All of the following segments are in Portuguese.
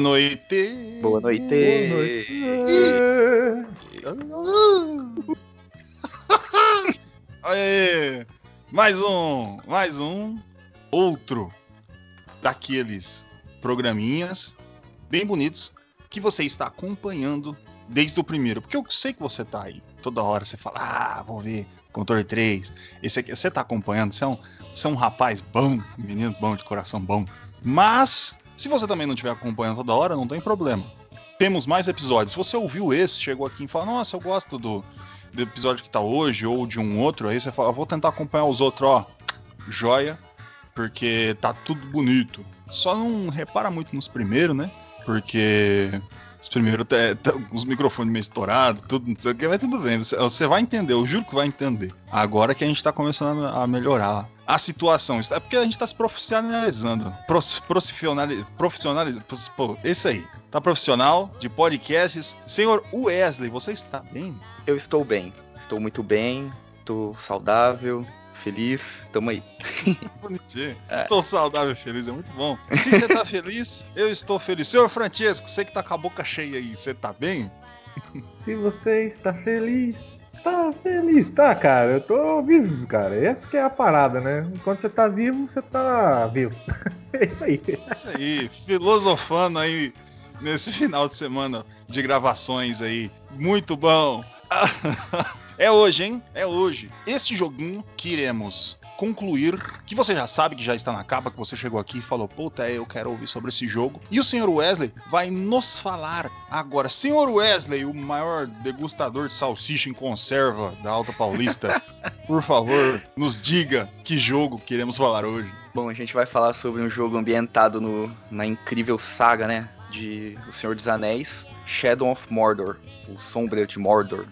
Boa noite. Boa noite. Aê! Mais um, mais um, outro daqueles programinhas bem bonitos que você está acompanhando desde o primeiro. Porque eu sei que você tá aí. Toda hora você fala, ah, vou ver Controle 3. Esse aqui, você tá acompanhando, você é um, você é um rapaz bom, menino bom, de coração bom. Mas, se você também não estiver acompanhando toda hora, não tem problema. Temos mais episódios. Se você ouviu esse, chegou aqui e falou, nossa, eu gosto do, do episódio que tá hoje, ou de um outro, aí você fala, vou tentar acompanhar os outros, ó. Joia, porque tá tudo bonito. Só não repara muito nos primeiros, né? Porque os primeiros tá, os microfones meio estourados, tudo, não sei o que, mas tudo bem. Você, vai entender, eu juro que vai entender. Agora que a gente tá começando a, melhorar a situação. É porque a gente tá se profissionalizando. Profissionali, profissionalizando. Pô, aí. Tá profissional de podcasts. Senhor Wesley, você está bem? Eu estou bem. Estou muito bem. Estou saudável, feliz. Tamo aí. Bonitinho. É. Estou saudável e feliz, é muito bom. Se você tá feliz, eu estou feliz. Senhor Francesco, você que tá com a boca cheia aí, você tá bem? Se você está feliz, tá feliz. Tá, cara, eu tô vivo, cara. Essa que é a parada, né? Enquanto você tá vivo, você tá vivo. É isso aí. É isso aí, filosofando aí nesse final de semana de gravações aí. Muito bom. É hoje, hein? É hoje. Este joguinho que iremos concluir, que você já sabe que já está na capa, que você chegou aqui e falou, puta, eu quero ouvir sobre esse jogo. E o Sr. Wesley vai nos falar agora. Sr. Wesley, o maior degustador de salsicha em conserva da Alta Paulista, por favor, nos diga que jogo queremos falar hoje. Bom, a gente vai falar sobre um jogo ambientado no, na incrível saga, né? De O Senhor dos Anéis, Shadow of Mordor, o Sombra de Mordor.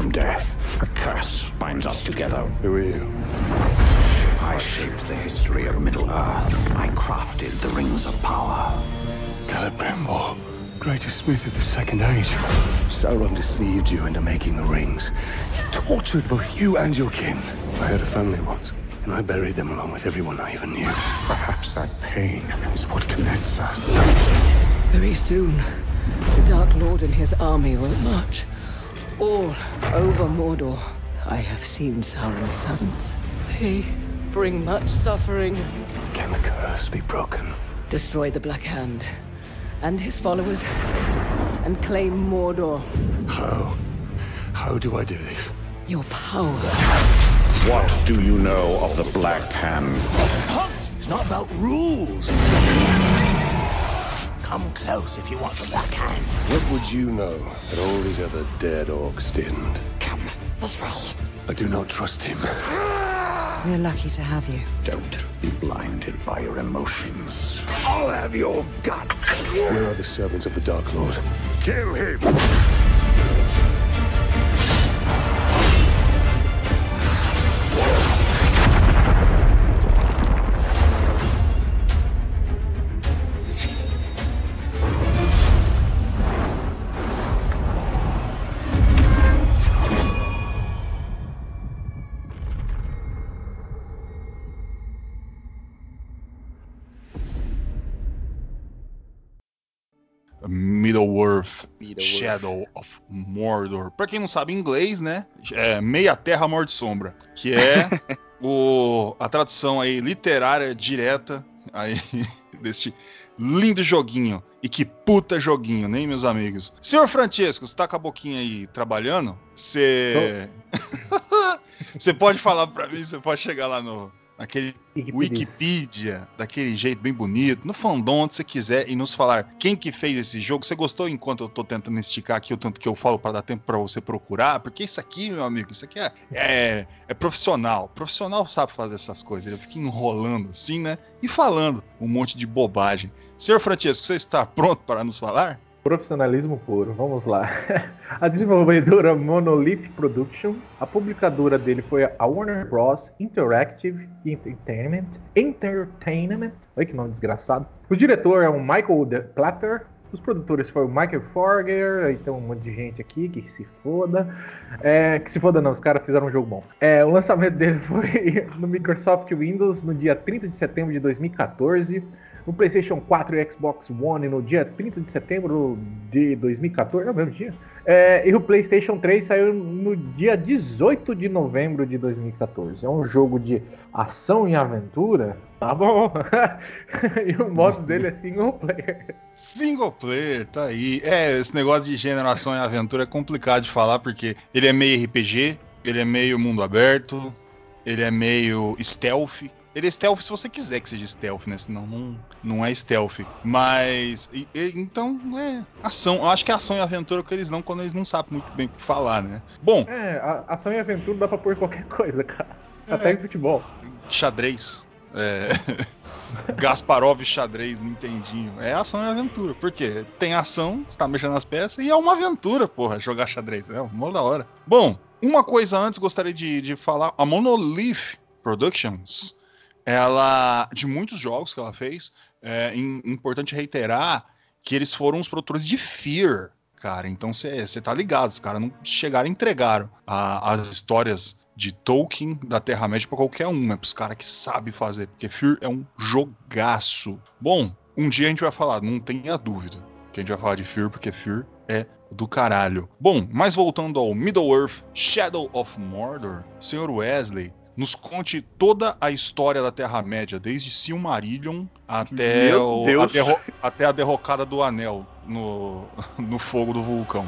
From death. A curse binds us together. Who are you? I shaped the history of Middle-earth. I crafted the Rings of Power. Celebrimbor, greatest smith of the Second Age. Sauron deceived you into making the rings. He tortured both you and your kin. I had a family once, and I buried them along with everyone I even knew. Perhaps that pain is what connects us. Very soon, the Dark Lord and his army will march all over Mordor. I have seen Sauron's sons. They bring much suffering. Can the curse be broken? Destroy the Black Hand and his followers and claim Mordor. How? How do I do this? Your power. What do you know of the Black Hand? Hunt! It's not about rules. Come close if you want the Black Hand. What would you know that all these other dead orcs didn't? Come this way. I do not trust him. Ah! We're lucky to have you. Don't be blinded by your emotions. I'll have your guts. Where are the servants of the Dark Lord? Kill him! Middle-earth, Middle-earth. Shadow of Mordor. Pra quem não sabe inglês, né? É Meia Terra Morte Sombra, que é o, a tradução aí literária direta aí deste lindo joguinho. E que puta joguinho, nem meus amigos. Senhor Francesco, você tá com a boquinha aí trabalhando? Você Você pode falar pra mim, você pode chegar lá no naquele Wikipedia. Wikipedia, daquele jeito bem bonito, no fandom, onde você quiser, e nos falar quem que fez esse jogo. Você gostou enquanto eu tô tentando esticar aqui o tanto que eu falo para dar tempo para você procurar? Porque isso aqui, meu amigo, isso aqui é, é, é profissional. Profissional sabe fazer essas coisas. Ele fica enrolando assim, né? E falando um monte de bobagem. Senhor Francesco, você está pronto para nos falar? Profissionalismo puro, vamos lá. A desenvolvedora Monolith Productions, a publicadora dele foi a Warner Bros. Interactive Entertainment. Entertainment. Olha que nome desgraçado. O diretor é o Michael De Platter. Os produtores foram o Michael Forger, aí tem um monte de gente aqui que se foda. É, que se foda não, os caras fizeram um jogo bom. É, o lançamento dele foi no Microsoft Windows no dia 30 de setembro de 2014 no PlayStation 4 e Xbox One no dia 30 de setembro de 2014, é o mesmo dia. É, e o PlayStation 3 saiu no dia 18 de novembro de 2014. É um jogo de ação e aventura. Tá bom. e o modo dele é single player. Single player, tá aí. É, esse negócio de geração e aventura é complicado de falar porque ele é meio RPG, ele é meio mundo aberto, ele é meio stealth. Ele é stealth se você quiser que seja stealth, né? Senão não, não é stealth. Mas. E, e, então, é. Ação. Eu acho que é ação e aventura que eles não quando eles não sabem muito bem o que falar, né? Bom. É, a, ação e aventura dá pra pôr qualquer coisa, cara. É, Até em futebol. Xadrez. É. Gasparov xadrez, Nintendinho. É ação e aventura. Por quê? Tem ação, você tá mexendo nas peças, e é uma aventura, porra, jogar xadrez. É uma da hora. Bom, uma coisa antes gostaria de, de falar. A Monolith Productions ela de muitos jogos que ela fez, é importante reiterar que eles foram os produtores de Fear, cara. Então você tá ligado, os caras não chegaram e entregaram a, as histórias de Tolkien da Terra-média para qualquer um, é pros caras que sabem fazer, porque Fear é um jogaço. Bom, um dia a gente vai falar, não tenha dúvida, que a gente vai falar de Fear, porque Fear é do caralho. Bom, mas voltando ao Middle-earth Shadow of Mordor, Sr. Wesley, nos conte toda a história da Terra-média, desde Silmarillion até, o, a derro, até, a derrocada do Anel no, no fogo do vulcão.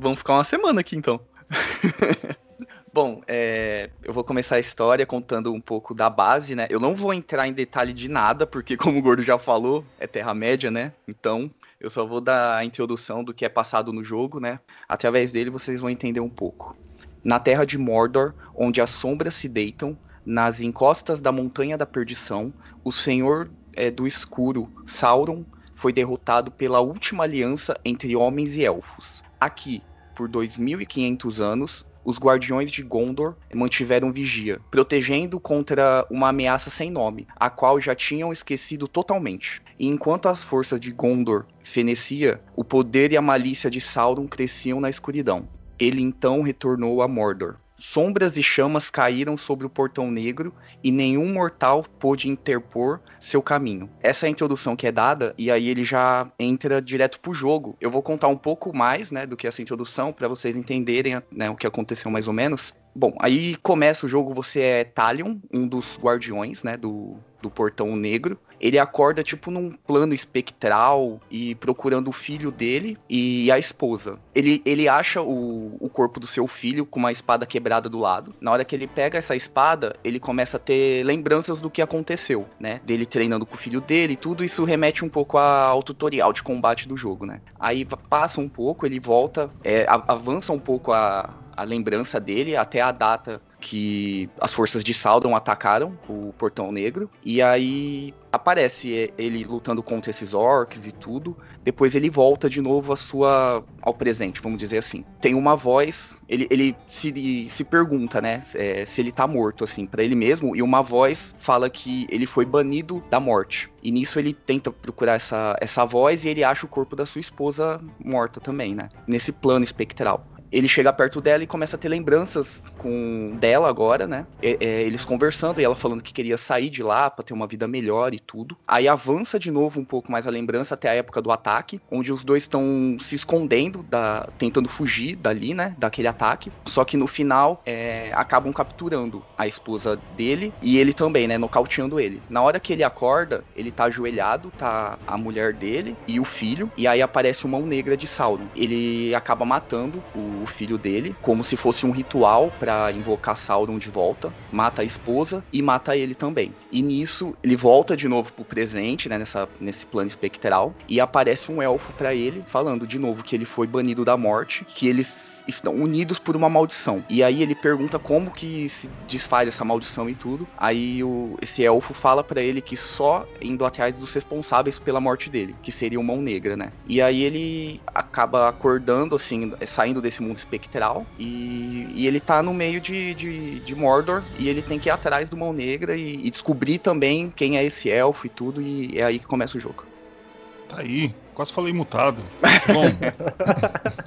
Vamos ficar uma semana aqui então. Bom, é, eu vou começar a história contando um pouco da base, né? Eu não vou entrar em detalhe de nada, porque como o Gordo já falou, é Terra-média, né? Então, eu só vou dar a introdução do que é passado no jogo, né? Através dele vocês vão entender um pouco. Na terra de Mordor, onde as sombras se deitam, nas encostas da Montanha da Perdição, o Senhor é, do Escuro, Sauron, foi derrotado pela última aliança entre homens e elfos. Aqui, por 2500 anos, os guardiões de Gondor mantiveram vigia, protegendo contra uma ameaça sem nome, a qual já tinham esquecido totalmente. E enquanto as forças de Gondor fenecia, o poder e a malícia de Sauron cresciam na escuridão. Ele então retornou a Mordor. Sombras e chamas caíram sobre o portão negro e nenhum mortal pôde interpor seu caminho. Essa é a introdução que é dada e aí ele já entra direto pro jogo. Eu vou contar um pouco mais, né, do que essa introdução para vocês entenderem, né, o que aconteceu mais ou menos. Bom, aí começa o jogo, você é Talion, um dos guardiões, né, do, do Portão Negro. Ele acorda, tipo, num plano espectral e procurando o filho dele e a esposa. Ele, ele acha o, o corpo do seu filho com uma espada quebrada do lado. Na hora que ele pega essa espada, ele começa a ter lembranças do que aconteceu, né? Dele treinando com o filho dele, tudo isso remete um pouco ao tutorial de combate do jogo, né? Aí passa um pouco, ele volta, é, avança um pouco a, a lembrança dele até a data que as forças de Sauron atacaram o Portão Negro. E aí aparece ele lutando contra esses orcs e tudo. Depois ele volta de novo à sua ao presente, vamos dizer assim. Tem uma voz, ele, ele se, se pergunta, né, é, se ele tá morto assim para ele mesmo e uma voz fala que ele foi banido da morte. E nisso ele tenta procurar essa, essa voz e ele acha o corpo da sua esposa morta também, né? Nesse plano espectral ele chega perto dela e começa a ter lembranças com dela agora, né? É, é, eles conversando e ela falando que queria sair de lá para ter uma vida melhor e tudo. Aí avança de novo um pouco mais a lembrança até a época do ataque, onde os dois estão se escondendo, da, tentando fugir dali, né? Daquele ataque. Só que no final é, acabam capturando a esposa dele e ele também, né? Nocauteando ele. Na hora que ele acorda, ele tá ajoelhado, tá a mulher dele e o filho, e aí aparece uma mão negra de Sauron. Ele acaba matando o o filho dele, como se fosse um ritual para invocar Sauron de volta, mata a esposa e mata ele também. E nisso ele volta de novo pro presente, né, nessa, nesse plano espectral, e aparece um elfo para ele falando de novo que ele foi banido da morte, que eles estão unidos por uma maldição. E aí ele pergunta como que se desfaz essa maldição e tudo. Aí o, esse elfo fala para ele que só indo atrás dos responsáveis pela morte dele, que seria o Mão Negra, né? E aí ele acaba acordando, assim, saindo desse mundo espectral e, e ele tá no meio de, de, de, Mordor e ele tem que ir atrás do Mão Negra e, e descobrir também quem é esse elfo e tudo. E é aí que começa o jogo. Tá aí, quase falei mutado. Bom,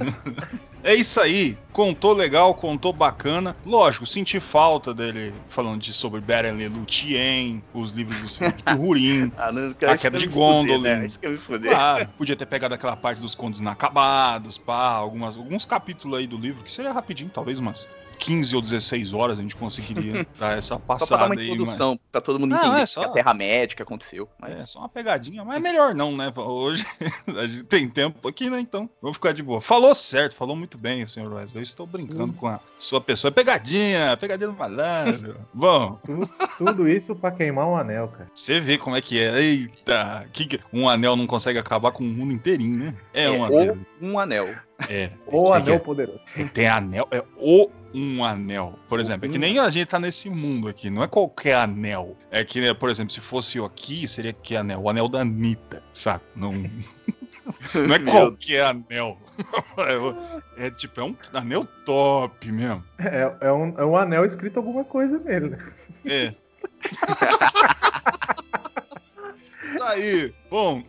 é isso aí. Contou legal, contou bacana. Lógico, senti falta dele falando de, sobre Beren Lúthien, os livros Felipe Rurim, ah, a queda de Gondolin. Né? Ah, podia ter pegado aquela parte dos contos inacabados, pá, algumas, alguns capítulos aí do livro, que seria rapidinho, talvez umas 15 ou 16 horas a gente conseguiria dar essa passada só pra dar uma introdução, aí, mas... pra todo mundo entender é só... que a Terra-média aconteceu. Mas... É, só uma pegadinha, mas é melhor não, né? Hoje a gente tem tempo aqui, né? Então, vamos ficar de boa. Falou certo, falou muito bem, senhor Wesley. Eu estou brincando hum. com a sua pessoa. Pegadinha, pegadinha do malandro. Bom. Tudo, tudo isso pra queimar um anel, cara. Você vê como é que é. Eita, que, um anel não consegue acabar com o mundo inteirinho, né? É, é um anel. um anel. É. O anel que, poderoso. Tem anel, é o um anel. Por exemplo, é que nem a gente tá nesse mundo aqui, não é qualquer anel. É que, né, por exemplo, se fosse o aqui, seria que anel? O anel da Anitta, sabe? Não, não é qualquer anel. É, é, tipo, é um anel top mesmo. É, é, um, é um anel escrito alguma coisa nele, né? É. tá aí. Bom.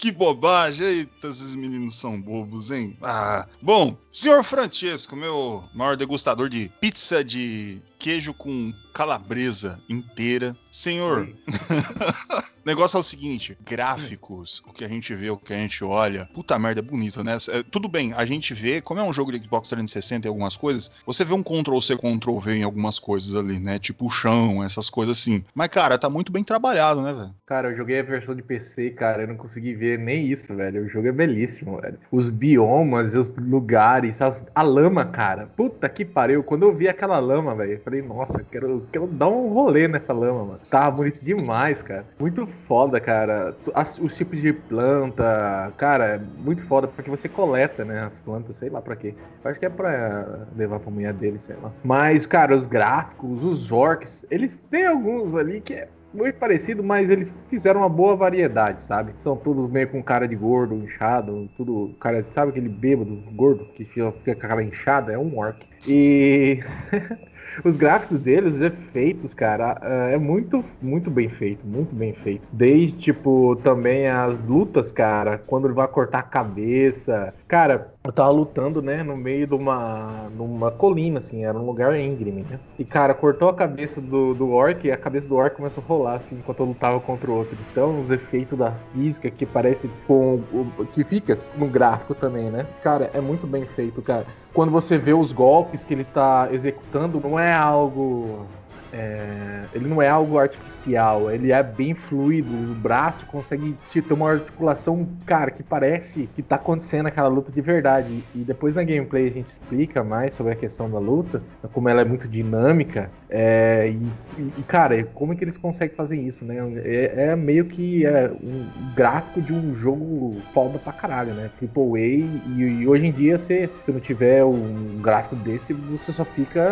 Que bobagem. Eita, esses meninos são bobos, hein? Ah. Bom, senhor Francesco, meu maior degustador de pizza de queijo com calabresa inteira. Senhor, o negócio é o seguinte: gráficos, o que a gente vê, o que a gente olha, puta merda, é bonito, né? É, tudo bem, a gente vê, como é um jogo de Xbox 360 e algumas coisas, você vê um Ctrl-C, Ctrl-V em algumas coisas ali, né? Tipo o chão, essas coisas assim. Mas, cara, tá muito bem trabalhado, né, velho? Cara, eu joguei a versão de PC, cara, eu não consegui ver nem isso, velho. O jogo é belíssimo, velho. Os biomas, os lugares, as, a lama, cara. Puta que pariu. Quando eu vi aquela lama, velho, falei, nossa, quero, quero dar um rolê nessa lama, mano. Tava bonito demais, cara. Muito foda, cara. Os tipos de planta, cara, é muito foda, porque você coleta, né, as plantas, sei lá pra quê. Eu acho que é pra levar pra mulher dele, sei lá. Mas, cara, os gráficos, os orcs, eles têm alguns ali que é muito parecido, mas eles fizeram uma boa variedade, sabe? São todos meio com cara de gordo, inchado, tudo. Cara, sabe aquele bêbado gordo que fica, fica com a cara inchada? É um orc. E. os gráficos deles, os efeitos, cara, é muito, muito bem feito, muito bem feito. Desde, tipo, também as lutas, cara, quando ele vai cortar a cabeça. Cara, eu tava lutando, né, no meio de uma, numa colina, assim, era um lugar íngreme, né? E, cara, cortou a cabeça do, do orc e a cabeça do orc começou a rolar, assim, enquanto eu lutava contra o outro. Então, os efeitos da física que parece com. que fica no gráfico também, né? Cara, é muito bem feito, cara quando você vê os golpes que ele está executando, não é algo é, ele não é algo artificial, ele é bem fluido. O braço consegue ter uma articulação, cara, que parece que tá acontecendo aquela luta de verdade. E depois na gameplay a gente explica mais sobre a questão da luta, como ela é muito dinâmica. É, e, e, cara, como é que eles conseguem fazer isso, né? É, é meio que é um gráfico de um jogo foda pra caralho, né? Triple A. E, e hoje em dia, se você não tiver um gráfico desse, você só fica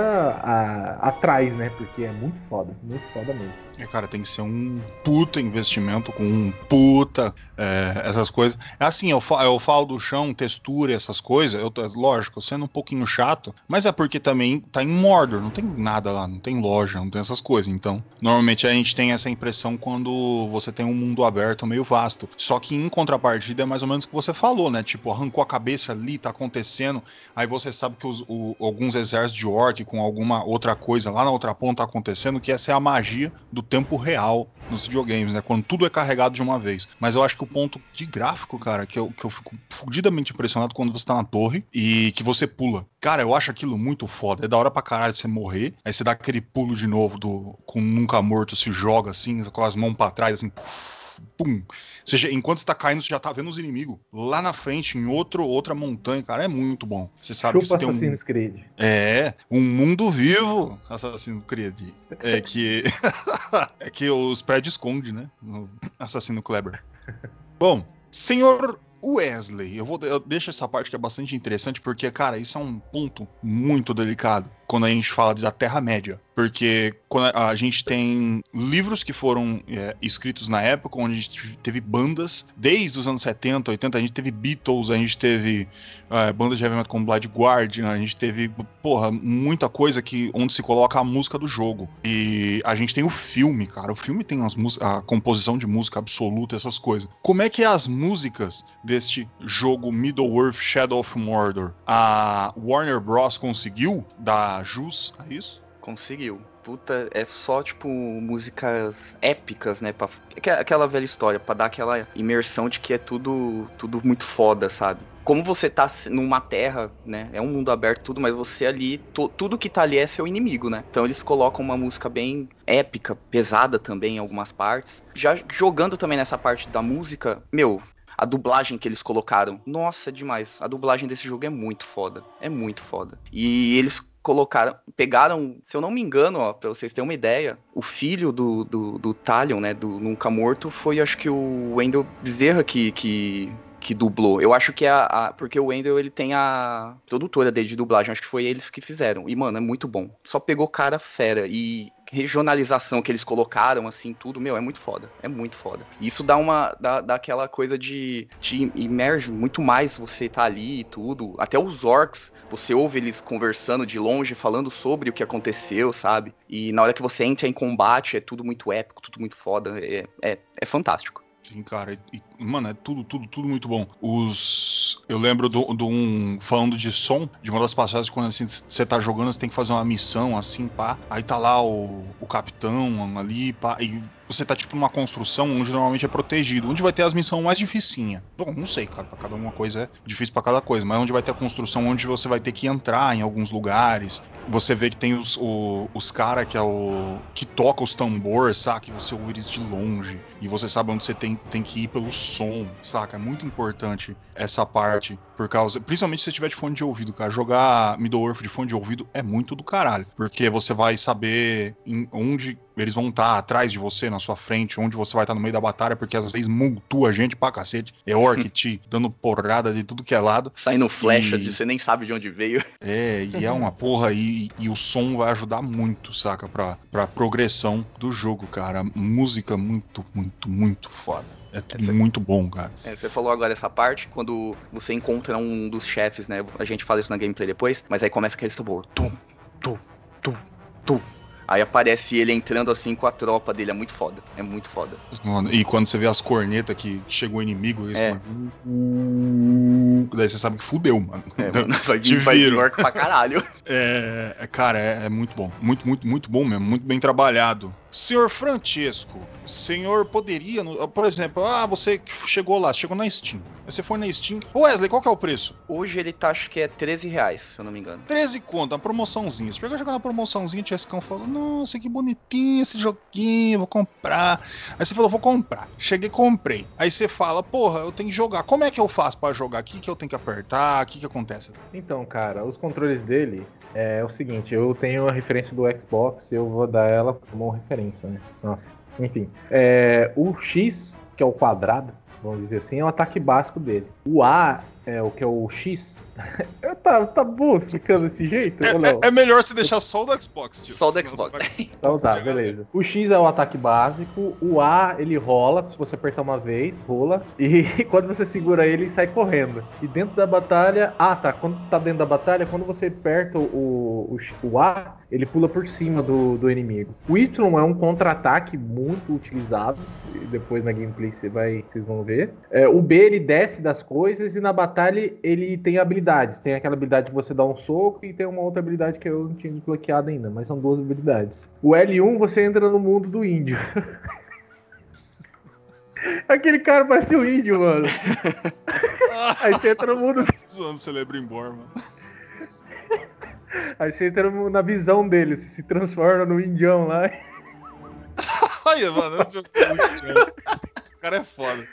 a, atrás, né? Porque é muito foda, muito foda mesmo. É, cara, tem que ser um puta investimento com um puta é, essas coisas. É assim, eu falo, eu falo do chão, textura, essas coisas. Eu, lógico, sendo um pouquinho chato, mas é porque também tá em Mordor, não tem nada lá, não tem loja, não tem essas coisas. Então, normalmente a gente tem essa impressão quando você tem um mundo aberto meio vasto. Só que em contrapartida é mais ou menos o que você falou, né? Tipo, arrancou a cabeça ali, tá acontecendo. Aí você sabe que os, o, alguns exércitos de orc com alguma outra coisa lá na outra ponta tá acontecendo, que essa é a magia do tempo real nos videogames, né? Quando tudo é carregado de uma vez. Mas eu acho que o ponto de gráfico, cara, que eu, que eu fico fudidamente impressionado quando você tá na torre e que você pula. Cara, eu acho aquilo muito foda. É da hora pra caralho você morrer. Aí você dá aquele pulo de novo do com nunca morto, se joga assim, com as mãos pra trás, assim. Pum. Você já- enquanto você tá caindo, você já tá vendo os inimigos lá na frente, em outro, outra montanha, cara. É muito bom. Você sabe que Chupa você tem um. Creed. É, um mundo vivo, Assassin's Creed. É que. é que os prédios escondem, né? No Assassino Kleber. Bom, senhor Wesley, eu vou eu deixo essa parte que é bastante interessante, porque, cara, isso é um ponto muito delicado quando a gente fala da Terra-média. Porque a gente tem livros que foram é, escritos na época, onde a gente teve bandas, desde os anos 70, 80, a gente teve Beatles, a gente teve é, bandas de heavy metal como Blind Guardian, a gente teve, porra, muita coisa que onde se coloca a música do jogo. E a gente tem o filme, cara. O filme tem as a composição de música absoluta, essas coisas. Como é que as músicas deste jogo Middle-earth Shadow of Mordor a Warner Bros. conseguiu dar jus a isso? Conseguiu. Puta, é só, tipo, músicas épicas, né? Pra, aque- aquela velha história, pra dar aquela imersão de que é tudo, tudo muito foda, sabe? Como você tá numa terra, né? É um mundo aberto, tudo, mas você ali, tudo que tá ali é seu inimigo, né? Então eles colocam uma música bem épica, pesada também em algumas partes. Já jogando também nessa parte da música, meu, a dublagem que eles colocaram. Nossa, é demais. A dublagem desse jogo é muito foda. É muito foda. E eles colocaram, pegaram, se eu não me engano, ó, pra vocês terem uma ideia, o filho do, do, do Talion, né, do Nunca Morto, foi acho que o Wendell Bezerra que, que, que dublou. Eu acho que é a, a- porque o Wendell ele tem a produtora dele de dublagem, acho que foi eles que fizeram. E mano, é muito bom. Só pegou cara fera e regionalização que eles colocaram, assim, tudo, meu, é muito foda. É muito foda. Isso dá uma. dá, dá aquela coisa de. te imerge muito mais você tá ali e tudo. Até os orcs, você ouve eles conversando de longe, falando sobre o que aconteceu, sabe? E na hora que você entra em combate, é tudo muito épico, tudo muito foda. É, é, é fantástico. Sim, cara, e, mano, é tudo, tudo, tudo muito bom. Os. Eu lembro de um. Falando de som, de uma das passagens, quando assim, você tá jogando, você tem que fazer uma missão, assim, pá. Aí tá lá o, o capitão ali, pá. E você tá, tipo, numa construção onde normalmente é protegido. Onde vai ter as missões mais dificinhas. Bom, não sei, cara, pra cada uma coisa é difícil pra cada coisa. Mas onde vai ter a construção onde você vai ter que entrar em alguns lugares. Você vê que tem os, os caras que é o. que toca os tambores, saca? Que você ouve eles de longe. E você sabe onde você tem, tem que ir pelo som, saca? É muito importante essa parte. Por causa. Principalmente se você tiver de fone de ouvido, cara. Jogar Middle-earth de fone de ouvido é muito do caralho. Porque você vai saber onde eles vão estar atrás de você, na sua frente, onde você vai estar no meio da batalha, porque às vezes multua a gente pra cacete. É orc te dando porrada de tudo que é lado. Saindo flecha, E- você nem sabe de onde veio. É, e é uma porra, e, e o som vai ajudar muito, saca? Pra, pra progressão do jogo, cara. Música muito, muito, muito foda. É tudo Essa- muito bom, cara. É, você falou agora essa parte, quando você encontra um dos chefes, né? A gente fala isso na gameplay depois, mas aí começa aquele tambor. Tum, tum, tum, tum. Aí aparece ele entrando assim com a tropa dele, é muito foda. É muito foda. Mano, e quando você vê as cornetas que chegou o inimigo, eles É. "Uh", daí você sabe que fudeu, mano. É, mano, vai vir, vai vir pra caralho. É, é, cara, é, é muito bom. Muito, muito, muito bom mesmo. Muito bem trabalhado. Senhor Francesco, senhor poderia, por exemplo, ah, você chegou lá, chegou na Steam. Aí Você foi na Steam. Ô Wesley, qual que é o preço? Hoje ele tá, acho que é 13 reais, se eu não me engano. 13 conto, uma promoçãozinha. Você pegou jogar na promoçãozinha, o Tiescão falou: Nossa, que bonitinho esse joguinho, vou comprar. Aí você falou: Vou comprar. Cheguei, comprei. Aí você fala: Porra, eu tenho que jogar. Como é que eu faço pra jogar? O que, que eu tenho que apertar? O que, que acontece? Então, cara, os controles dele é o seguinte, eu tenho a referência do Xbox, eu vou dar ela como referência, né? Nossa, enfim. É, o X, que é o quadrado, vamos dizer assim, é o ataque básico dele. O A, é o que é o X. tá, tá bom explicando desse jeito? É, ou não? é- é melhor você deixar só o do Xbox, tio. Só o do Xbox. vai- Então tá, beleza. O X é o ataque básico, o A ele rola, se você apertar uma vez, rola, e quando você segura ele, ele sai correndo. E dentro da batalha, ah tá, quando tá dentro da batalha, quando você aperta o, o, o A, ele pula por cima do, do inimigo. O Y é um contra-ataque muito utilizado, depois na gameplay você vai, vocês vão ver. É, o B ele desce das coisas e na batalha ele tem habilidades. Tem aquela habilidade de você dar um soco e tem uma outra habilidade que eu não tinha desbloqueado ainda, mas são duas habilidades. O L1 você entra no mundo do índio. Aquele cara parece um índio, mano. Aí você entra no mundo. Zoando Celebrimbor, mano. Aí você entra na visão dele, você se transforma no indião lá. Olha, mano, esse esse cara é foda.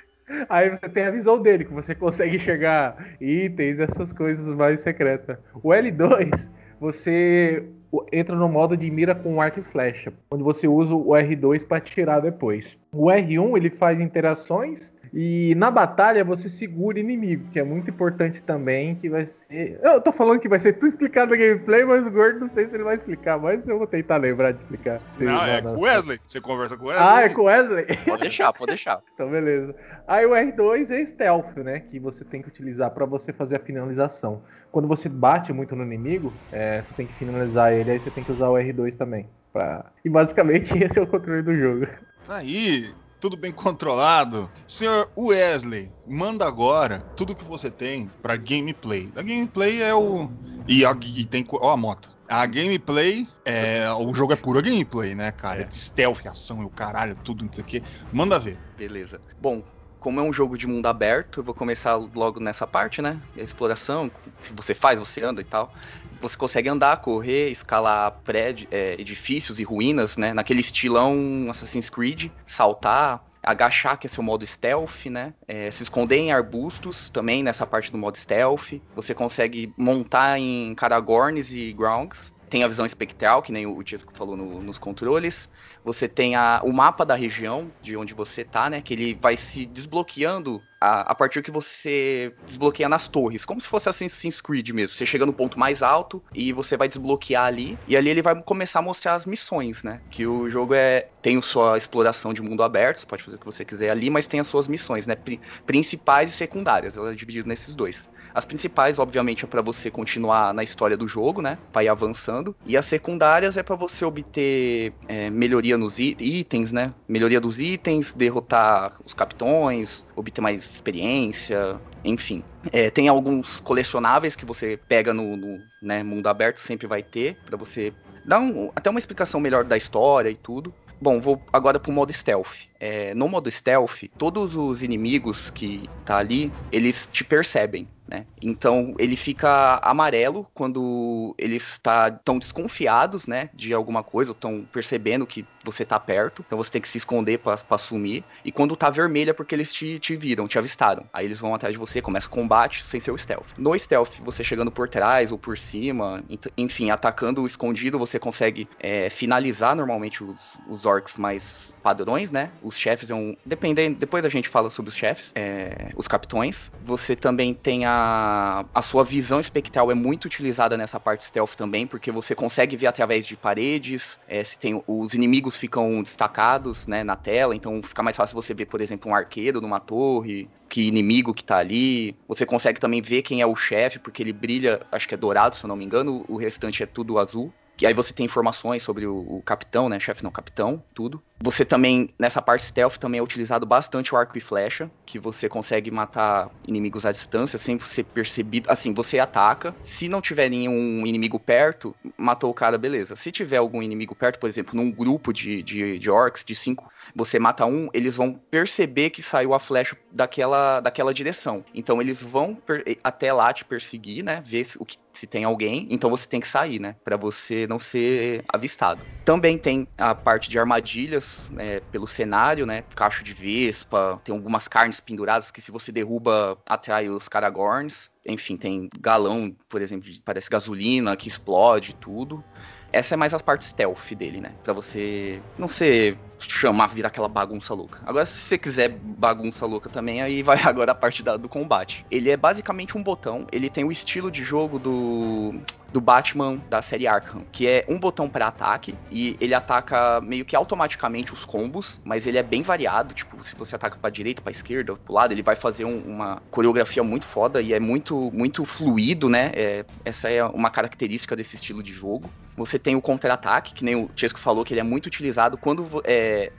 Aí você tem a visão dele, que você consegue enxergar itens, essas coisas mais secretas. O L2, você entra no modo de mira com arco e flecha, onde você usa o R2 para atirar depois. O R1 ele faz interações e na batalha você segura inimigo, que é muito importante também, que vai ser... Eu tô falando que vai ser tudo explicado na gameplay, mas o Gordo não sei se ele vai explicar, mas eu vou tentar lembrar de explicar. Não, é com o Wesley. Você conversa com o Wesley. Ah, é com o Wesley? Pode deixar, pode deixar. Então, beleza. Aí o R2 é stealth, né? Que você tem que utilizar para você fazer a finalização. Quando você bate muito no inimigo, é, você tem que finalizar ele, aí você tem que usar o R2 também. Pra... E basicamente esse é o controle do jogo. Tá aí, tudo bem controlado. Senhor Wesley, manda agora tudo que você tem pra gameplay. A gameplay é o. E, a, e tem. Ó, a moto. A gameplay é. O jogo é pura gameplay, né, cara? É. De stealth, ação e o caralho, tudo, não sei o quê. Manda ver. Beleza. Bom, como é um jogo de mundo aberto, eu vou começar logo nessa parte, né? Exploração, se você faz, você anda e tal. Você consegue andar, correr, escalar prédio, é, edifícios e ruínas, né? Naquele estilão Assassin's Creed, saltar, agachar, que é seu modo stealth, né? É, se esconder em arbustos também nessa parte do modo stealth. Você consegue montar em Caragorns e Grounds. Tem a visão espectral, que nem o Tiesco falou no- nos controles. Você tem a- o mapa da região de onde você tá, né? Que ele vai se desbloqueando a, a partir que você desbloqueia nas torres. Como se fosse Assassin's Creed mesmo. Você chega no ponto mais alto e você vai desbloquear ali. E ali ele vai começar a mostrar as missões, né? Que o jogo é tem sua exploração de mundo aberto. Você pode fazer o que você quiser ali, mas tem as suas missões, né? pri- principais e secundárias. Ela é dividida nesses dois. As principais, obviamente, é para você continuar na história do jogo, né? Pra ir avançando. E as secundárias é para você obter é, melhoria nos itens, né? Melhoria dos itens, derrotar os capitões, obter mais experiência, enfim. É, tem alguns colecionáveis que você pega no, no, né, mundo aberto, sempre vai ter, para você dar um- até uma explicação melhor da história e tudo. Bom, vou agora pro modo stealth. É, no modo stealth, todos os inimigos que tá ali, eles te percebem, né? Então ele fica amarelo quando eles estão desconfiados, né, de alguma coisa, ou estão percebendo que você tá perto. Então você tem que se esconder pra sumir. E quando tá vermelho é porque eles te, te viram, te avistaram. Aí eles vão atrás de você, começa o combate sem ser o stealth. No stealth, você chegando por trás ou por cima, enfim, atacando escondido, você consegue é, finalizar normalmente os, os orcs mais padrões, né? Os chefes é um. Dependendo. Depois a gente fala sobre os chefes, é, os capitões. Você também tem a. A sua visão espectral é muito utilizada nessa parte stealth também, porque você consegue ver através de paredes. é, se tem os inimigos ficam destacados, né, na tela, então fica mais fácil você ver, por exemplo, um arqueiro numa torre. Que inimigo que tá ali. Você consegue também ver quem é o chefe, porque ele brilha, acho que é dourado, se eu não me engano. O restante é tudo azul. Que aí você tem informações sobre o, o capitão, né? Chefe não, capitão, tudo. Você também, nessa parte stealth, também é utilizado bastante o arco e flecha, que você consegue matar inimigos à distância, sem ser percebido. Assim, você ataca. Se não tiver nenhum inimigo perto, matou o cara, beleza. Se tiver algum inimigo perto, por exemplo, num grupo de, de, de orcs, de cinco, você mata um, eles vão perceber que saiu a flecha daquela, daquela direção. Então eles vão até lá te perseguir, né? Ver o que se tem alguém, então você tem que sair, né? Pra você não ser avistado. Também tem a parte de armadilhas é, pelo cenário, né? Cacho de vespa, tem algumas carnes penduradas que se você derruba atrai os caragorns. Enfim, tem galão, por exemplo, de- parece gasolina que explode tudo. Essa é mais a parte stealth dele, né? Pra você não ser chamar, virar aquela bagunça louca. Agora, se você quiser bagunça louca também, aí vai agora a parte da- do combate. Ele é basicamente um botão, ele tem o estilo de jogo do, do Batman da série Arkham, que é um botão para ataque e ele ataca meio que automaticamente os combos, mas ele é bem variado, tipo, se você ataca pra direita, pra esquerda, pro lado, ele vai fazer um- uma coreografia muito foda e é muito muito fluido, né? É, essa é uma característica desse estilo de jogo. Você tem o contra-ataque, que nem o Chesco falou, que ele é muito utilizado quando vo-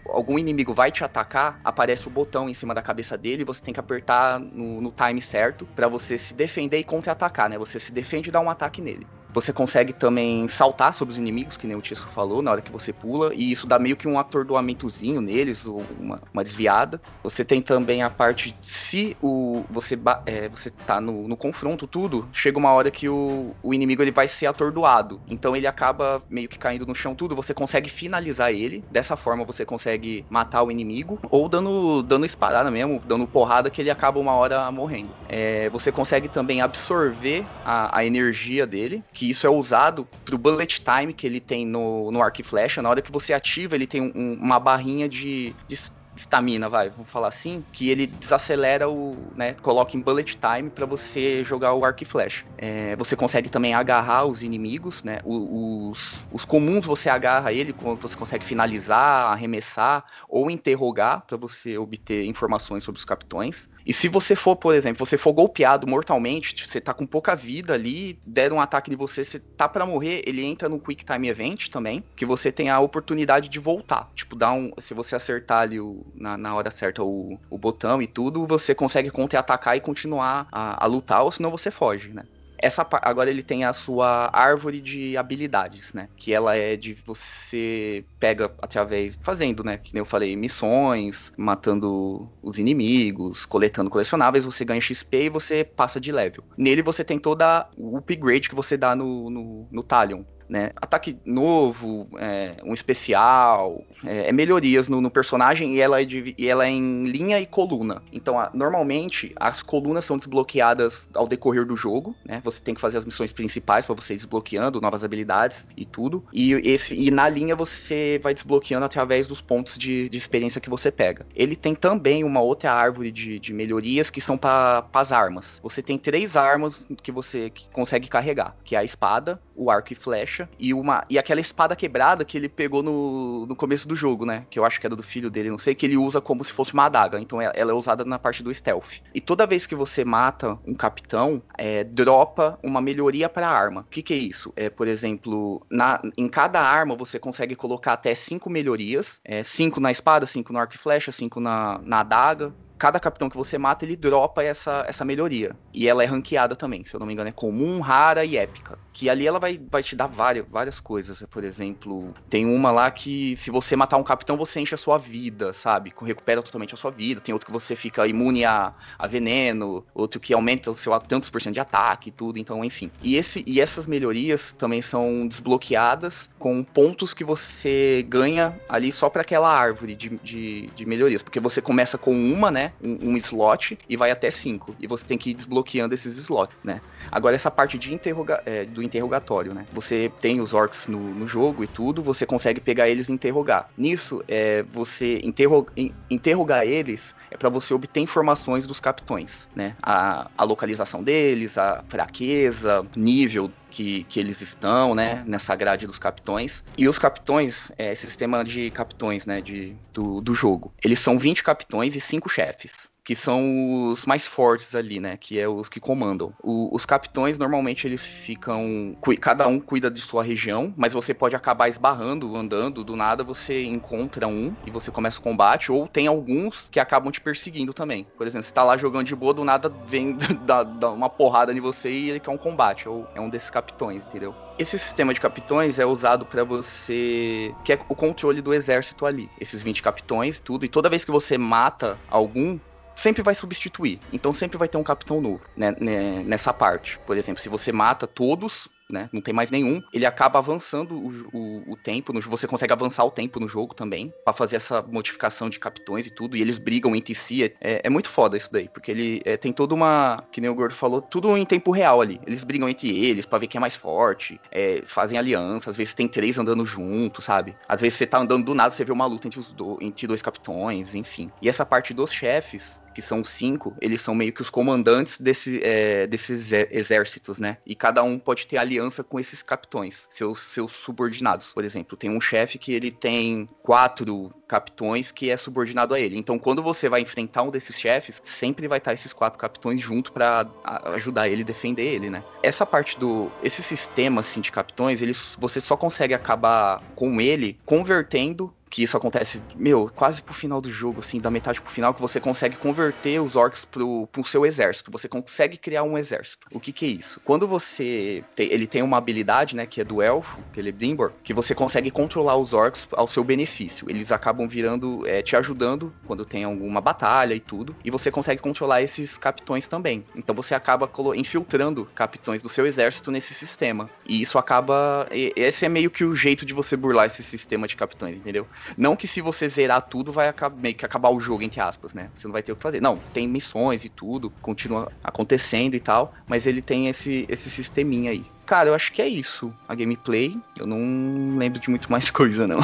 algum inimigo vai te atacar, aparece o botão em cima da cabeça dele, você tem que apertar no, no time certo pra você se defender e contra-atacar, né? Você se defende e dá um ataque nele. Você consegue também saltar sobre os inimigos, que nem o Tisco falou, na hora que você pula, e isso dá meio que um atordoamentozinho neles, uma, uma desviada. Você tem também a parte, se o você, é, você tá no, no, confronto, tudo, chega uma hora que o, o inimigo ele vai ser atordoado. Então ele acaba meio que caindo no chão tudo, você consegue finalizar ele. Dessa forma você consegue matar o inimigo, ou dando, dando espadada mesmo, dando porrada que ele acaba uma hora morrendo. É, você consegue também absorver a, a, energia dele, que isso é usado pro bullet time que ele tem no, no arco e flecha. Na hora que você ativa, ele tem um, uma barrinha de, de estamina, vai, vamos falar assim, que ele desacelera o, né, coloca em bullet time para você jogar o arco e flecha. É, você consegue também agarrar os inimigos, né, os, os comuns você agarra ele, você consegue finalizar, arremessar ou interrogar para você obter informações sobre os capitões. E se você for, por exemplo, você for golpeado mortalmente, você tá com pouca vida ali, deram um ataque de você, você tá para morrer, ele entra no Quick Time Event também, que você tem a oportunidade de voltar. Tipo, dá um. Se você acertar ali o, na, na hora certa o, o botão e tudo, você consegue contra-atacar e continuar a, a lutar, ou senão você foge, né? essa agora ele tem a sua árvore de habilidades, né? Que ela é de você pega através fazendo, né? Que nem eu falei, missões, matando os inimigos, coletando colecionáveis, você ganha XP e você passa de level. Nele você tem toda o upgrade que você dá no, no, no Talion né? Ataque novo, é, um especial, é, é melhorias no, no, personagem e ela, é de, e ela é em linha e coluna. Então, a, normalmente, as colunas são desbloqueadas ao decorrer do jogo, né? Você tem que fazer as missões principais para você ir desbloqueando novas habilidades e tudo. E, esse, e na linha você vai desbloqueando através dos pontos de, de experiência que você pega. Ele tem também uma outra árvore de, de melhorias que são para as armas. Você tem três armas que você que consegue carregar, que é a espada, o arco e flecha e uma e aquela espada quebrada que ele pegou no, no começo do jogo, né? Que eu acho que era do filho dele, não sei, que ele usa como se fosse uma adaga. Então ela é usada na parte do stealth. E toda vez que você mata um capitão, é, dropa uma melhoria para a arma. O que, que é isso? É, por exemplo, na, em cada arma você consegue colocar até cinco melhorias. É, cinco na espada, cinco no arco e flecha, cinco na, na adaga, cada capitão que você mata, ele dropa essa, essa melhoria. E ela é ranqueada também, se eu não me engano, é comum, rara e épica. Que ali ela vai, vai te dar várias, várias coisas. Por exemplo, tem uma lá que se você matar um capitão, você enche a sua vida, sabe? Recupera totalmente a sua vida. Tem outro que você fica imune a, a veneno, outro que aumenta o seu tantos por cento de ataque e tudo. Então, enfim. E, esse, e essas melhorias também são desbloqueadas com pontos que você ganha ali só para aquela árvore de, de, de melhorias. Porque você começa com uma, né? Um, um, slot e vai até cinco. E você tem que ir desbloqueando esses slots, né? Agora, essa parte de interroga é, do interrogatório, né? Você tem os orcs no, no, jogo e tudo, você consegue pegar eles e interrogar. Nisso, é, você interro interrogar eles é para você obter informações dos capitões, né? A, a localização deles, a fraqueza, nível que, que, eles estão, né, nessa grade dos capitões. E os capitões, é, sistema de capitões, né, de, do, do jogo, eles são 20 capitões e 5 chefes que são os mais fortes ali, né? Que é os que comandam. O, os capitões normalmente eles ficam, cada um cuida de sua região, mas você pode acabar esbarrando, andando, do nada você encontra um e você começa o combate, ou tem alguns que acabam te perseguindo também. Por exemplo, você tá lá jogando de boa, do nada vem dar uma porrada em você e ele quer um combate, ou é um desses capitões, entendeu? Esse sistema de capitões é usado para você. que é o controle do exército ali. Esses 20 capitões, tudo. E toda vez que você mata algum, sempre vai substituir. Então sempre vai ter um capitão novo né, né, nessa parte. Por exemplo, se você mata todos, né? Não tem mais nenhum. Ele acaba avançando o, o, o tempo. No, você consegue avançar o tempo no jogo também. para fazer essa modificação de capitões e tudo. E eles brigam entre si. É, é muito foda isso daí. Porque ele é, tem toda uma. Que nem o Gordo falou, tudo em tempo real ali. Eles brigam entre eles para ver quem é mais forte. É, fazem aliança. Às vezes tem três andando junto, sabe? Às vezes você tá andando do nada, você vê uma luta entre, os do, entre dois capitões, enfim. E essa parte dos chefes que são cinco, eles são meio que os comandantes desse, é, desses exércitos, né? E cada um pode ter aliança com esses capitões, seus, seus subordinados. Por exemplo, tem um chefe que ele tem quatro capitões que é subordinado a ele. Então, quando você vai enfrentar um desses chefes, sempre vai estar esses quatro capitões junto para ajudar ele a defender ele, né? Essa parte do esse sistema assim de capitões, eles você só consegue acabar com ele convertendo que isso acontece, meu, quase pro final do jogo, assim, da metade pro final, que você consegue converter os orcs pro, pro seu exército. Você consegue criar um exército. O que que é isso? Quando você. Tem, ele tem uma habilidade, né, que é do elfo, Celebrimbor, que você consegue controlar os orcs ao seu benefício. Eles acabam virando, é, te ajudando quando tem alguma batalha e tudo. E você consegue controlar esses capitões também. Então você acaba infiltrando capitões do seu exército nesse sistema. E isso acaba. Esse é meio que o jeito de você burlar esse sistema de capitães, entendeu? Não que se você zerar tudo vai acabar, meio que acabar o jogo, entre aspas, né? Você não vai ter o que fazer. Não, tem missões e tudo, continua acontecendo e tal, mas ele tem esse, esse sisteminha aí. Cara, eu acho que é isso. A gameplay, eu não lembro de muito mais coisa, não.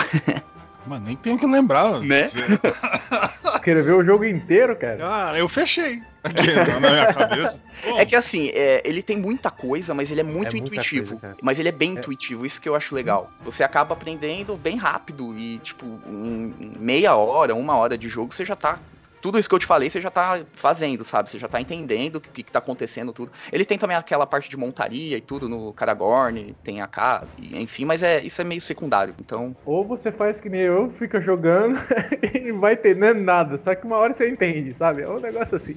Mas nem tenho que lembrar. Né? Ver o jogo inteiro, cara? Cara, eu fechei aqui na minha cabeça. Bom, é que assim, é, ele tem muita coisa, mas ele é muito é intuitivo. Coisa, mas ele é bem é. intuitivo, isso que eu acho legal. Você acaba aprendendo bem rápido e, tipo, em meia hora, uma hora de jogo, você já tá tudo isso que eu te falei, você já tá fazendo, sabe? Você já tá entendendo o que, que tá acontecendo, tudo. Ele tem também aquela parte de montaria e tudo no Karagorn, tem a K, enfim, mas é, isso é meio secundário, então... Ou você faz que nem eu, fica jogando e não vai entendendo nada, só que uma hora você entende, sabe? É um negócio assim.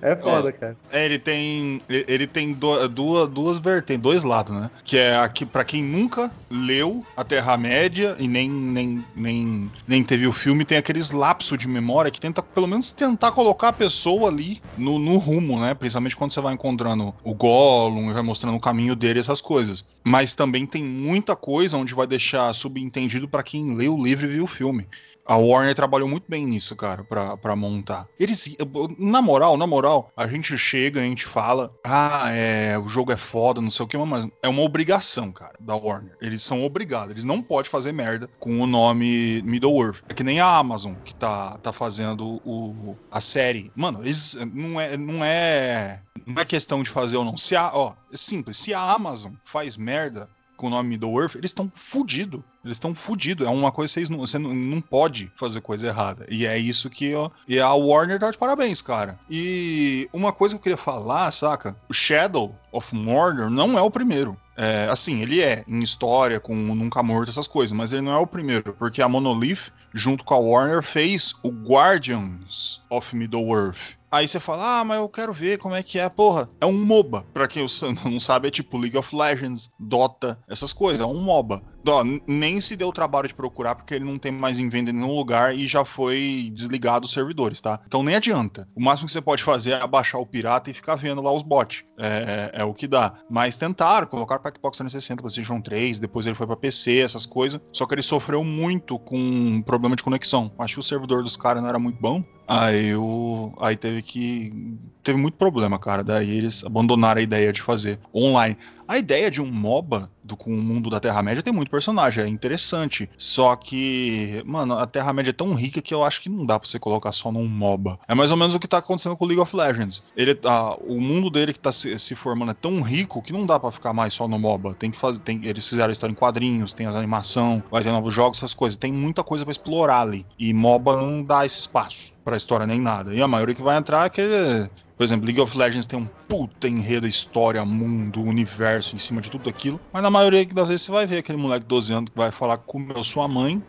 É foda, é, cara. É, ele tem. Ele tem duas, duas vertentes, dois lados, né? Que é aqui, para quem nunca leu a Terra-média e nem, nem, nem, nem teve o filme, tem aqueles lapsos de memória que tenta, pelo menos, tentar colocar a pessoa ali no, no rumo, né? Principalmente quando você vai encontrando o Gollum e vai mostrando o caminho dele, essas coisas. Mas também tem muita coisa onde vai deixar subentendido para quem leu o livro e viu o filme. A Warner trabalhou muito bem nisso, cara, pra, pra montar. Eles, na moral, na moral, a gente chega, a gente fala, ah, é, o jogo é foda, não sei o que, mas é uma obrigação, cara, da Warner. Eles são obrigados, eles não podem fazer merda com o nome Middle-earth. É que nem a Amazon que tá, tá fazendo o, a série. Mano, eles, não é, não é, não é questão de fazer ou não. Se a, ó, é simples, se a Amazon faz merda com o nome Middle-earth, eles estão fudidos. Eles estão fudidos. É uma coisa que vocês não, você não, não, pode fazer coisa errada. E é isso que ó, e a Warner tá de parabéns, cara. E uma coisa que eu queria falar, saca? O Shadow of Mordor não é o primeiro. É, assim, ele é em história, com Nunca Morto, essas coisas, mas ele não é o primeiro, porque a Monolith, junto com a Warner, fez o Guardians of Middle-earth. Aí você fala, ah, mas eu quero ver como é que é. Porra, é um MOBA. Pra quem não sabe, é tipo League of Legends, Dota, essas coisas. É um MOBA. Nem se deu o trabalho de procurar, porque ele não tem mais em venda em nenhum lugar e já foi desligado os servidores, tá? Então nem adianta. O máximo que você pode fazer é abaixar o pirata e ficar vendo lá os bots. É, é, é o que dá. Mas tentaram, colocar para Xbox 360, PlayStation 3, depois ele foi para PC, essas coisas. Só que ele sofreu muito com problema de conexão. Acho que o servidor dos caras não era muito bom. Aí, o, aí teve que. Teve muito problema, cara. Daí eles abandonaram a ideia de fazer online. A ideia de um MOBA do, com o mundo da Terra-média tem muito personagem, é interessante. Só que, mano, a Terra-média é tão rica que eu acho que não dá pra você colocar só num MOBA. É mais ou menos o que tá acontecendo com o League of Legends. Ele, ah, o mundo dele que tá se, se, formando é tão rico que não dá para ficar mais só no MOBA. Tem que fazer. Tem, eles fizeram história em quadrinhos, tem as animação, vai ter novos jogos, essas coisas. Tem muita coisa para explorar ali. E MOBA não dá esse espaço pra história nem nada. E a maioria que vai entrar é aquele por exemplo, League of Legends tem um puta enredo, história, mundo, universo em cima de tudo aquilo. Mas na maioria das vezes você vai ver aquele moleque de 12 anos que vai falar comeu sua mãe,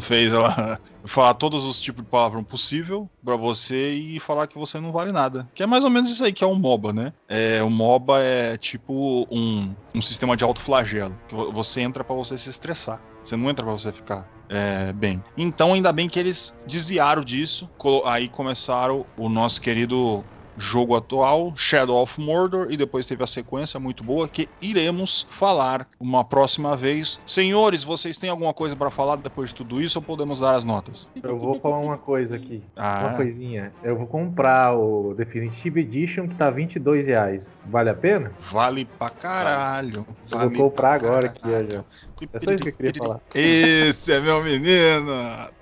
fez ela falar todos os tipos de palavrão possível para você e falar que você não vale nada. Que é mais ou menos isso aí que é o MOBA, né? É, o MOBA é tipo um, um sistema de autoflagelo. Que você entra para você se estressar. Você não entra para você ficar é, bem. Então, ainda bem que eles desviaram disso. Aí começaram o nosso querido jogo atual, Shadow of Mordor, e depois teve a sequência muito boa que iremos falar uma próxima vez. Senhores, vocês têm alguma coisa para falar depois de tudo isso ou podemos dar as notas? Eu vou falar uma coisa aqui, ah. uma coisinha. Eu vou comprar o Definitive Edition que tá 22 reais. Vale a pena? Vale pra caralho. Vale eu vou comprar agora aqui, já. É só isso que eu queria falar. Esse é meu menino.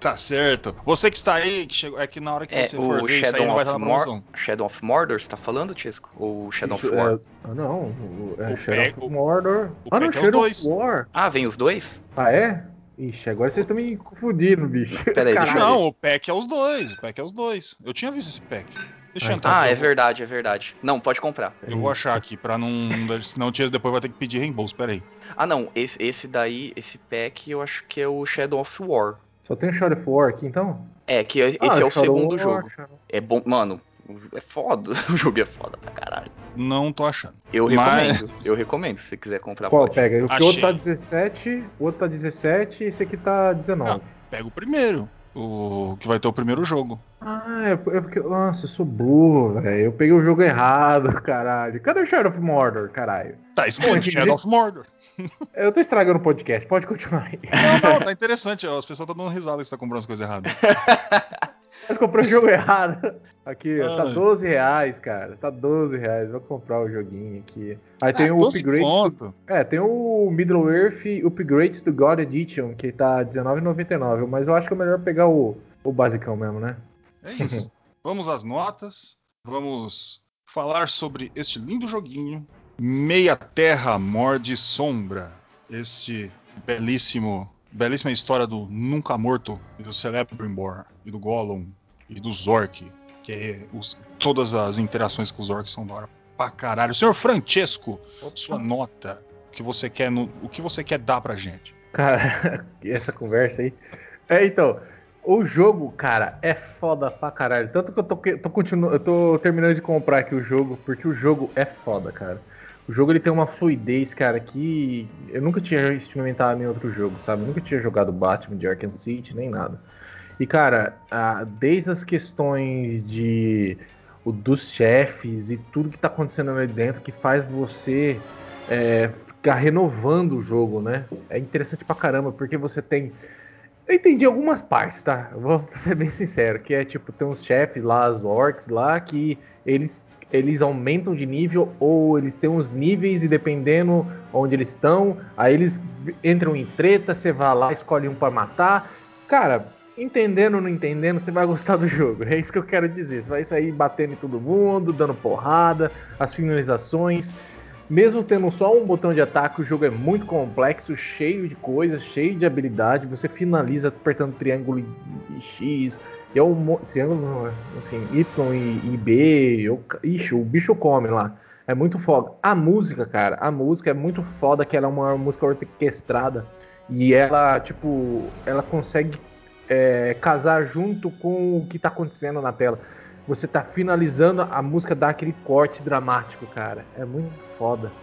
Tá certo. Você que está aí, que chegou, é que na hora que é, você for ver Shadow isso aí não vai estar na promoção. Shadow of Mordor, você tá falando, Tisco? Ou Shadow of War? É, não, é o Shadow of Mordor. O ah, não, é Shadow of War. Ah, vem os dois? Ah, é? Ixi, agora vocês estão me confundindo, bicho. Peraí, deixa eu... Não, o pack é os dois. O pack é os dois. Eu tinha visto esse pack. Deixa eu entrar. Ah, aqui, é verdade, é verdade. Não, pode comprar. Eu vou achar aqui, pra não. Senão o Tia depois vai ter que pedir reembolso, peraí. Ah, não. Esse, esse daí, esse pack, eu acho que é o Shadow of War. Só tem o Shadow of War aqui, então? É, que esse Ah, é o Shadow segundo War, jogo. Shadow- É bom, mano, é foda. O jogo é foda pra caralho. Não tô achando. Eu Mas- recomendo, eu recomendo, se você quiser comprar. Qual pode. pega? O que Achei. outro tá 17, o outro tá 17 e esse aqui tá 19. Pega o primeiro. O que vai ter o primeiro jogo. Ah, é, é porque. Nossa, eu sou burro, velho. Eu peguei o jogo errado, caralho. Cadê o Shadow of Mordor, caralho? Tá escrito Shadow of Mordor. Eu tô estragando o podcast, pode continuar aí. Não, não, tá interessante. ó, As pessoas estão dando risada que você tá comprando as coisas erradas. Mas comprei o jogo errado. Aqui, tá Ai. 12 reais, cara. Tá 12 reais. Vou comprar o joguinho aqui. Aí tem Ah, o 12 upgrade. conto. É, tem o Middle Earth Upgrade to God Edition, que tá R$19,99. Mas eu acho que é melhor pegar o, o basicão mesmo, né? É isso. Vamos às notas. Vamos falar sobre este lindo joguinho. Meia Terra Morde Sombra. Este belíssimo, belíssima história do Nunca Morto e do Celebrimbor e do Gollum e do Zork. Que é os- todas as interações com os orcs são da hora pra caralho. Senhor Francesco, sua nota. O que você quer, no- o que você quer dar pra gente? Cara, essa conversa aí. É, então, o jogo, cara, é foda pra caralho. Tanto que eu tô, tô, continu, eu tô terminando de comprar aqui o jogo, porque o jogo é foda, cara. O jogo ele tem uma fluidez, cara, que eu nunca tinha experimentado em outro jogo, sabe? Eu nunca tinha jogado Batman de Arkham City, nem nada. E, cara, desde as questões de o, dos chefes e tudo que tá acontecendo ali dentro que faz você é, ficar renovando o jogo, né? É interessante pra caramba, porque você tem. Eu entendi algumas partes, tá? Vou ser bem sincero, que é tipo, tem uns chefes lá, os orcs lá, que eles, eles aumentam de nível ou eles têm uns níveis e dependendo onde eles estão, aí eles entram em treta, você vai lá, escolhe um pra matar. Cara, entendendo ou não entendendo, você vai gostar do jogo. É isso que eu quero dizer. Você vai sair batendo em todo mundo, dando porrada, as finalizações. Mesmo tendo só um botão de ataque, o jogo é muito complexo, cheio de coisas, cheio de habilidade. Você finaliza apertando triângulo e X. E é mo- triângulo, é, enfim, Y e, e B. Eu, ixi, o bicho come lá. É muito foda. A música, cara, a música é muito foda, que ela é uma música orquestrada. E ela, tipo, ela consegue é, casar junto com o que tá acontecendo na tela. Você tá finalizando, a música dá aquele corte dramático, cara. É muito foda.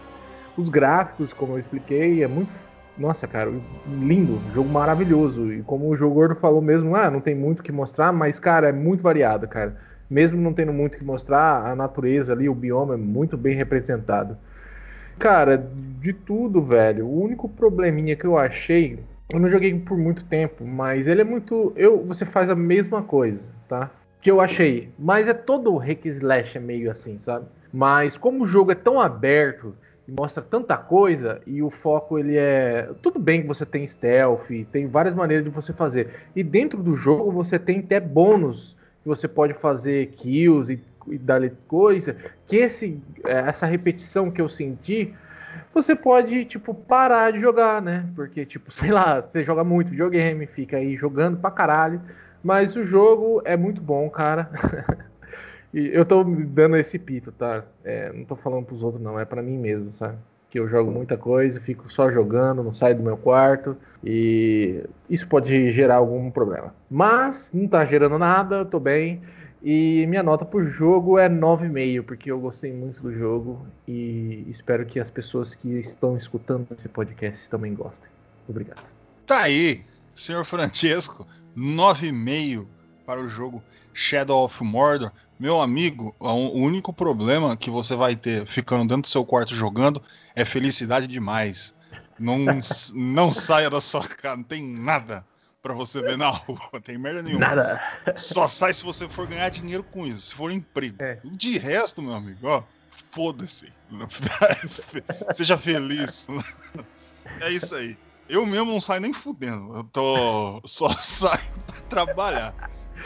Os gráficos, como eu expliquei, é muito. Nossa, cara, lindo, jogo maravilhoso. E como o jogo falou mesmo, ah, não tem muito o que mostrar, mas, cara, é muito variado, cara. Mesmo não tendo muito o que mostrar, a natureza ali, o bioma é muito bem representado. Cara, de tudo, velho. O único probleminha que eu achei, eu não joguei por muito tempo, mas ele é muito, eu, você faz a mesma coisa, tá? Que eu achei, mas é todo o slash é meio assim, sabe? Mas como o jogo é tão aberto e mostra tanta coisa e o foco ele é, tudo bem que você tem stealth, tem várias maneiras de você fazer. E dentro do jogo você tem até bônus que você pode fazer kills e, e dar coisa, que esse é, essa repetição que eu senti você pode, tipo, parar de jogar, né? Porque, tipo, sei lá, você joga muito videogame, fica aí jogando pra caralho. Mas o jogo é muito bom, cara. e eu tô dando esse pito, tá? É, não tô falando pros outros, não. É pra mim mesmo, sabe? Que eu jogo muita coisa, fico só jogando, não saio do meu quarto. E isso pode gerar algum problema. Mas não tá gerando nada, tô bem. E minha nota pro jogo é 9,5, porque eu gostei muito do jogo e espero que as pessoas que estão escutando esse podcast também gostem. Obrigado. Tá aí, senhor Francesco, 9,5 para o jogo Shadow of Mordor. Meu amigo, o único problema que você vai ter ficando dentro do seu quarto jogando é felicidade demais. Não, não saia da sua casa, não tem nada para você ver na rua, não tem merda nenhuma. Nada. Só sai se você for ganhar dinheiro com isso, se for emprego. É. De resto, meu amigo, ó, foda-se. Seja feliz. É isso aí. Eu mesmo não saio nem fudendo. Eu tô. Só saio pra trabalhar.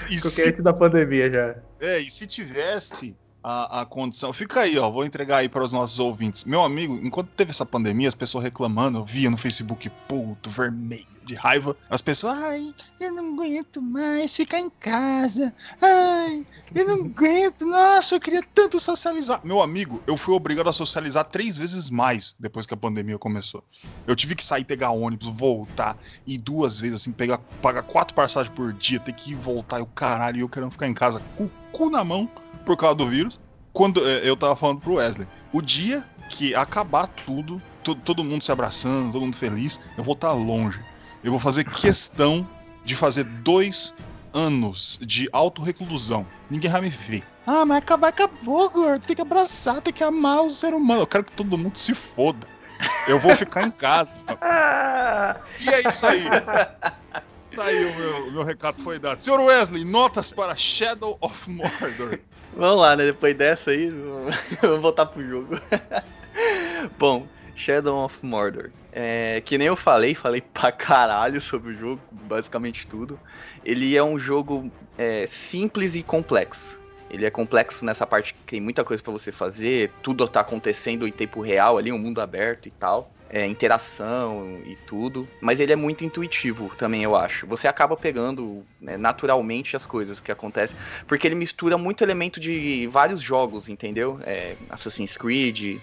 E Ficou se, da pandemia já. é, e se tivesse a, a condição. Fica aí, ó. Vou entregar aí para os nossos ouvintes. Meu amigo, enquanto teve essa pandemia, as pessoas reclamando, eu via no Facebook puto, vermelho, de raiva. As pessoas, ai, eu não aguento mais ficar em casa. Ai, eu não aguento. Nossa, eu queria tanto socializar. Meu amigo, eu fui obrigado a socializar três vezes mais depois que a pandemia começou. Eu tive que sair, pegar ônibus, voltar, e duas vezes, assim, pegar, pagar quatro passagens por dia, ter que ir voltar, o caralho, e eu querendo ficar em casa com o cu na mão por causa do vírus. Quando é, eu tava falando pro Wesley, o dia que acabar tudo, to, todo mundo se abraçando, todo mundo feliz, eu vou estar tá longe. Eu vou fazer questão de fazer dois anos de autorreclusão. Ninguém vai me ver. Ah, mas acabar, acabou, gordo. Tem que abraçar, tem que amar o ser humano. Eu quero que todo mundo se foda. Eu vou ficar em casa. e é isso aí. Tá aí o meu, o meu recado foi dado. Senhor Wesley, notas para Shadow of Mordor. Vamos lá, né? Depois dessa aí, vamos voltar pro jogo. Bom, Shadow of Mordor. É, que nem eu falei, falei pra caralho sobre o jogo, basicamente tudo. Ele é um jogo é, simples e complexo. Ele é complexo nessa parte que tem muita coisa para você fazer, tudo tá acontecendo em tempo real ali, um mundo aberto e tal é, interação e tudo, mas ele é muito intuitivo também, eu acho. Você acaba pegando né, naturalmente as coisas que acontecem, porque ele mistura muito elemento de vários jogos, entendeu? É, Assassin's Creed,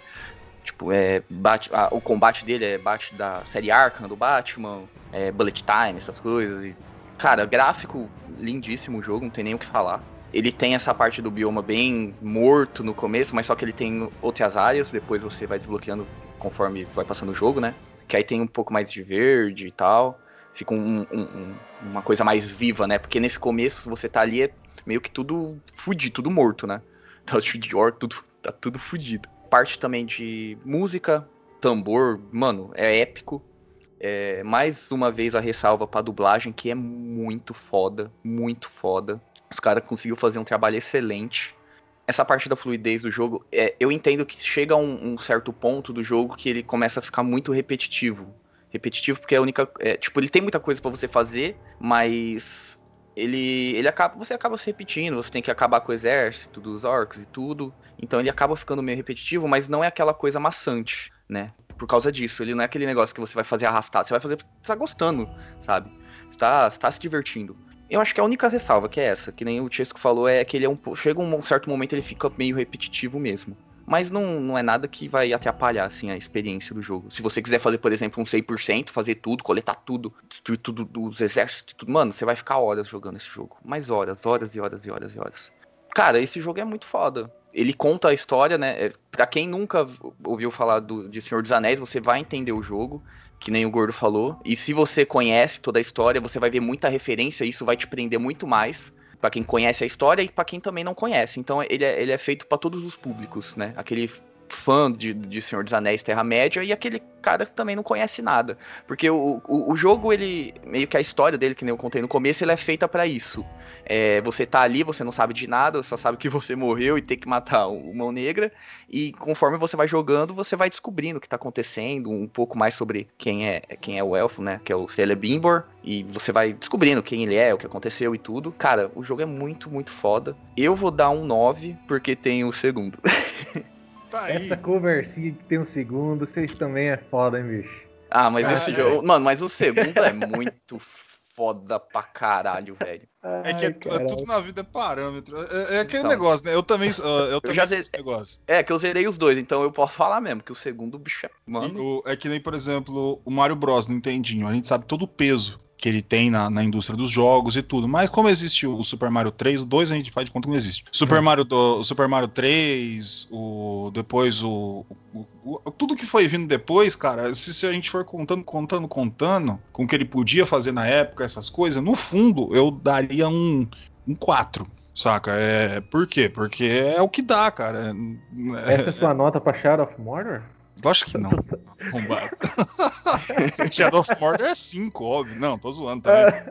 tipo, é, bate, a, o combate dele é bate da série Arkham do Batman, é, Bullet Time, essas coisas. E, cara, gráfico lindíssimo o jogo, não tem nem o que falar. Ele tem essa parte do bioma bem morto no começo, mas só que ele tem outras áreas, depois você vai desbloqueando conforme vai passando o jogo, né? Que aí tem um pouco mais de verde e tal. Fica um, um, um, uma coisa mais viva, né? Porque nesse começo você tá ali, é meio que tudo fudido, tudo morto, né? Tá tudo, tá tudo fudido. Parte também de música, tambor, mano, é épico. É, mais uma vez a ressalva pra dublagem, que é muito foda, muito foda. Os caras conseguiram fazer um trabalho excelente essa parte da fluidez do jogo, é, eu entendo que chega a um, um, certo ponto do jogo que ele começa a ficar muito repetitivo. Repetitivo porque é a única. É, tipo, ele tem muita coisa para você fazer, mas ele, ele acaba, você acaba se repetindo, você tem que acabar com o exército dos orcs e tudo. Então ele acaba ficando meio repetitivo, mas não é aquela coisa maçante, né? Por causa disso, ele não é aquele negócio que você vai fazer arrastado, você vai fazer porque você tá gostando, sabe? Você tá, você tá se divertindo. Eu acho que a única ressalva que é essa, que nem o Chesco falou, é que ele é um. Chega um certo momento ele fica meio repetitivo mesmo. Mas não, não é nada que vai atrapalhar assim, a experiência do jogo. Se você quiser fazer, por exemplo, um 100%, fazer tudo, coletar tudo, destruir tudo dos exércitos, tudo, mano, você vai ficar horas jogando esse jogo. Mais horas, horas e horas e horas e horas. Cara, esse jogo é muito foda. Ele conta a história, né? É, pra quem nunca ouviu falar do, de Senhor dos Anéis, você vai entender o jogo que nem o Gordo falou. E se você conhece toda a história, você vai ver muita referência, e isso vai te prender muito mais para quem conhece a história e para quem também não conhece. Então ele é, ele é feito para todos os públicos, né? Aquele fã de, de Senhor dos Anéis Terra-média e aquele cara que também não conhece nada. Porque o, o, o, jogo, ele. Meio que a história dele, que nem eu contei no começo, ele é feita para isso. É, você tá ali, você não sabe de nada, só sabe que você morreu e tem que matar o Mão Negra. E conforme você vai jogando, você vai descobrindo o que tá acontecendo, um pouco mais sobre quem é quem é o elfo, né? Que é o Celebrimbor. E você vai descobrindo quem ele é, o que aconteceu e tudo. Cara, o jogo é muito, muito foda. Eu vou dar um 9, porque tem o segundo. Tá Essa conversinha que tem um segundo, vocês também é foda, hein, bicho? Ah, mas esse jogo. Mano, mas o segundo é muito foda pra caralho, velho. É que é, é tudo na vida é parâmetro. É, é aquele então, negócio, né? Eu também. Eu também eu já esse negócio. É, que eu zerei os dois, então eu posso falar mesmo, que o segundo bicho é. Mano. O, é que nem, por exemplo, o Mario Bros. Nintendinho. A gente sabe todo o peso que ele tem na, na, indústria dos jogos e tudo. Mas como existe o Super Mario 3, o 2 a gente faz de conta que não existe. Super, é. Mario, do, Super Mario 3, o, depois o, o, o, Tudo que foi vindo depois, cara, se, se, a gente for contando, contando, contando, com o que ele podia fazer na época, essas coisas, no fundo eu daria um, um 4. Saca? É, por quê? Porque é o que dá, cara. É, Essa é sua nota pra Shadow of Mordor? Lógico que não. Arrombado. Shadow of Mordor é 5, óbvio. Não, tô zoando também.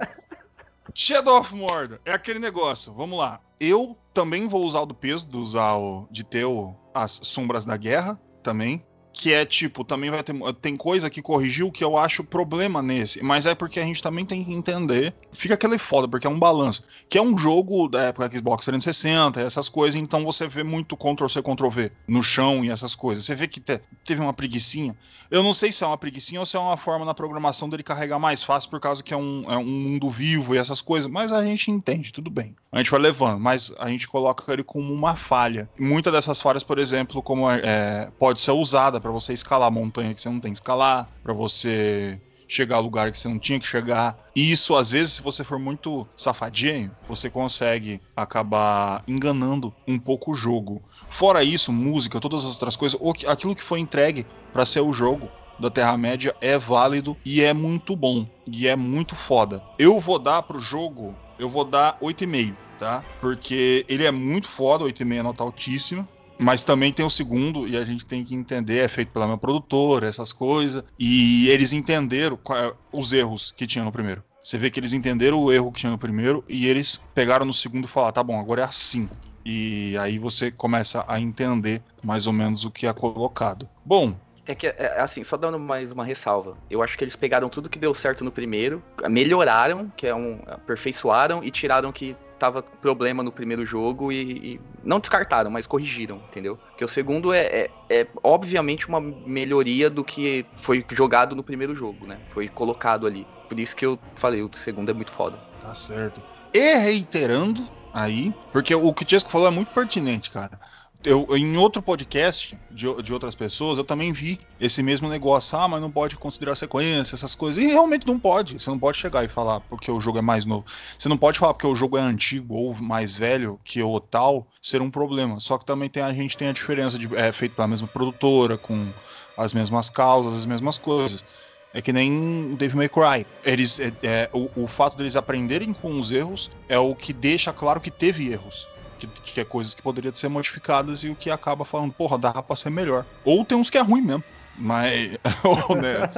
Shadow of Mordor é aquele negócio. Vamos lá. Eu também vou usar o do peso, de usar o, de ter o, as sombras da guerra também. Que é tipo, também vai ter. Tem coisa que corrigiu que eu acho problema nesse. Mas é porque a gente também tem que entender. Fica aquele foda, porque é um balanço. Que é um jogo da época Xbox 360, essas coisas, então você vê muito Ctrl-C, Ctrl-V no chão e essas coisas. Você vê que te, teve uma preguiçinha. Eu não sei se é uma preguiçinha ou se é uma forma na programação dele carregar mais fácil por causa que é um, é um mundo vivo e essas coisas. Mas a gente entende, tudo bem. A gente vai levando, mas a gente coloca ele como uma falha. Muitas dessas falhas, por exemplo, como é, pode ser usada para você escalar montanha que você não tem que escalar, para você chegar a lugar que você não tinha que chegar. E isso, às vezes, se você for muito safadinho, você consegue acabar enganando um pouco o jogo. Fora isso, música, todas as outras coisas, aquilo que foi entregue para ser o jogo da Terra-média é válido e é muito bom. E é muito foda. Eu vou dar pro jogo, eu vou dar 8,5, tá? Porque ele é muito foda, 8,5 é nota altíssima. Mas também tem o segundo, e a gente tem que entender, é feito pela minha produtora, essas coisas. E eles entenderam é, os erros que tinha no primeiro. Você vê que eles entenderam o erro que tinha no primeiro e eles pegaram no segundo e falaram: tá bom, agora é assim. E aí você começa a entender mais ou menos o que é colocado. Bom, é que, é, assim, só dando mais uma ressalva. Eu acho que eles pegaram tudo que deu certo no primeiro, melhoraram, que é um. aperfeiçoaram e tiraram que tava problema no primeiro jogo e, e, não descartaram, mas corrigiram, entendeu? Porque o segundo é, é, é, obviamente uma melhoria do que foi jogado no primeiro jogo, né? Foi colocado ali. Por isso que eu falei, o segundo é muito foda. Tá certo. E reiterando aí, porque o que o Chesco falou é muito pertinente, cara eu, em outro podcast de, de, outras pessoas, eu também vi esse mesmo negócio. Ah, mas não pode considerar sequência, essas coisas. E realmente não pode. Você não pode chegar e falar porque o jogo é mais novo. Você não pode falar porque o jogo é antigo ou mais velho que o tal ser um problema. Só que também tem, a gente tem a diferença de é feito pela mesma produtora, com as mesmas causas, as mesmas coisas. É que nem Devil May Cry. Eles, é, é, o, o fato deles aprenderem com os erros é o que deixa claro que teve erros que, que é coisas que poderiam ser modificadas e o que acaba falando, porra, dá pra ser melhor. Ou tem uns que é ruim mesmo. Mas. ou, né?